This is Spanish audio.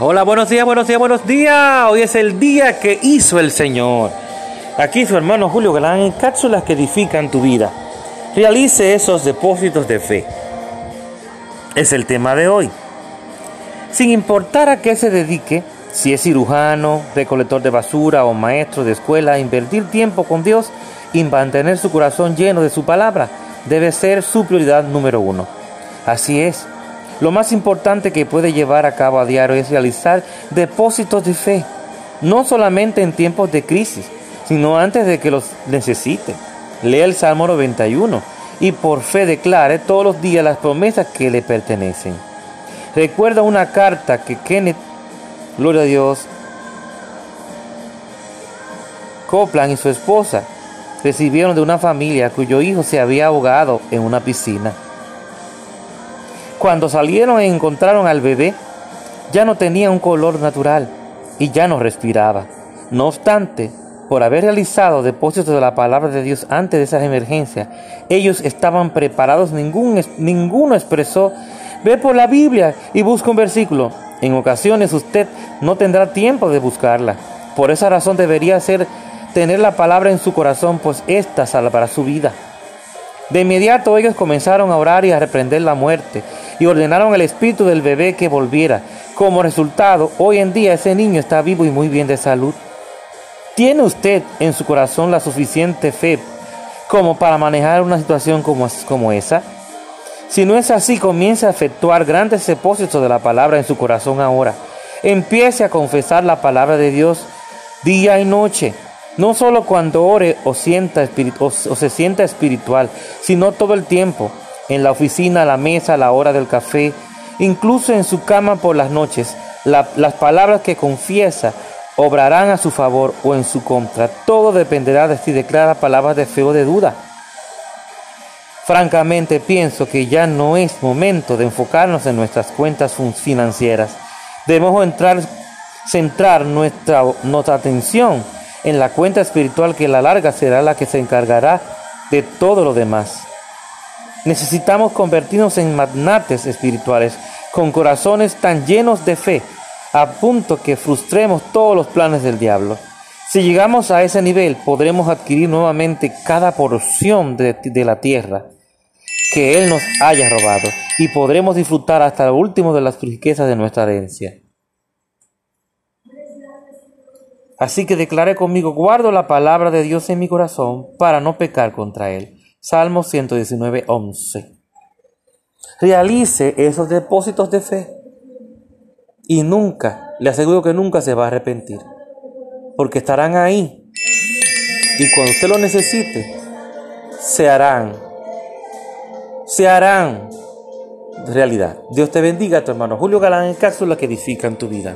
Hola, buenos días, buenos días, buenos días. Hoy es el día que hizo el Señor. Aquí su hermano Julio Galán en cápsulas que edifican tu vida. Realice esos depósitos de fe. Es el tema de hoy. Sin importar a qué se dedique, si es cirujano, recolector de basura o maestro de escuela, invertir tiempo con Dios y mantener su corazón lleno de su palabra debe ser su prioridad número uno. Así es. Lo más importante que puede llevar a cabo a diario es realizar depósitos de fe, no solamente en tiempos de crisis, sino antes de que los necesite. Lea el Salmo 91 y por fe declare todos los días las promesas que le pertenecen. Recuerda una carta que Kenneth, gloria a Dios, Copland y su esposa recibieron de una familia cuyo hijo se había ahogado en una piscina. Cuando salieron y encontraron al bebé, ya no tenía un color natural y ya no respiraba. No obstante, por haber realizado depósitos de la palabra de Dios antes de esas emergencias, ellos estaban preparados, ningún, ninguno expresó, ve por la Biblia y busca un versículo. En ocasiones usted no tendrá tiempo de buscarla. Por esa razón debería ser tener la palabra en su corazón, pues ésta salvará su vida. De inmediato ellos comenzaron a orar y a reprender la muerte y ordenaron al espíritu del bebé que volviera. Como resultado, hoy en día ese niño está vivo y muy bien de salud. ¿Tiene usted en su corazón la suficiente fe como para manejar una situación como, como esa? Si no es así, comience a efectuar grandes depósitos de la palabra en su corazón ahora. Empiece a confesar la palabra de Dios día y noche. No solo cuando ore o, sienta o, se sienta espiritual, sino todo el tiempo, en la oficina, a la mesa, a la hora del café, incluso en su cama por las noches. las palabras que confiesa obrarán a su favor o en su contra. Todo dependerá de si declara palabras de fe o de duda. Francamente pienso que ya no es momento de enfocarnos en nuestras cuentas financieras. Debemos entrar, centrar nuestra, nuestra atención en la cuenta espiritual que a la larga será la que se encargará de todo lo demás. Necesitamos convertirnos en magnates espirituales con corazones tan llenos de fe a punto que frustremos todos los planes del diablo. Si llegamos a ese nivel, podremos adquirir nuevamente cada porción de, la tierra que Él nos haya robado y podremos disfrutar hasta el último de las riquezas de nuestra herencia. Así que declaré conmigo, guardo la palabra de Dios en mi corazón para no pecar contra Él. Salmo 119, 11. Realice esos depósitos de fe y nunca, le aseguro que nunca se va a arrepentir, porque estarán ahí y cuando usted lo necesite, se harán, se harán realidad. Dios te bendiga, tu hermano Julio Galán en cápsula que edifican tu vida.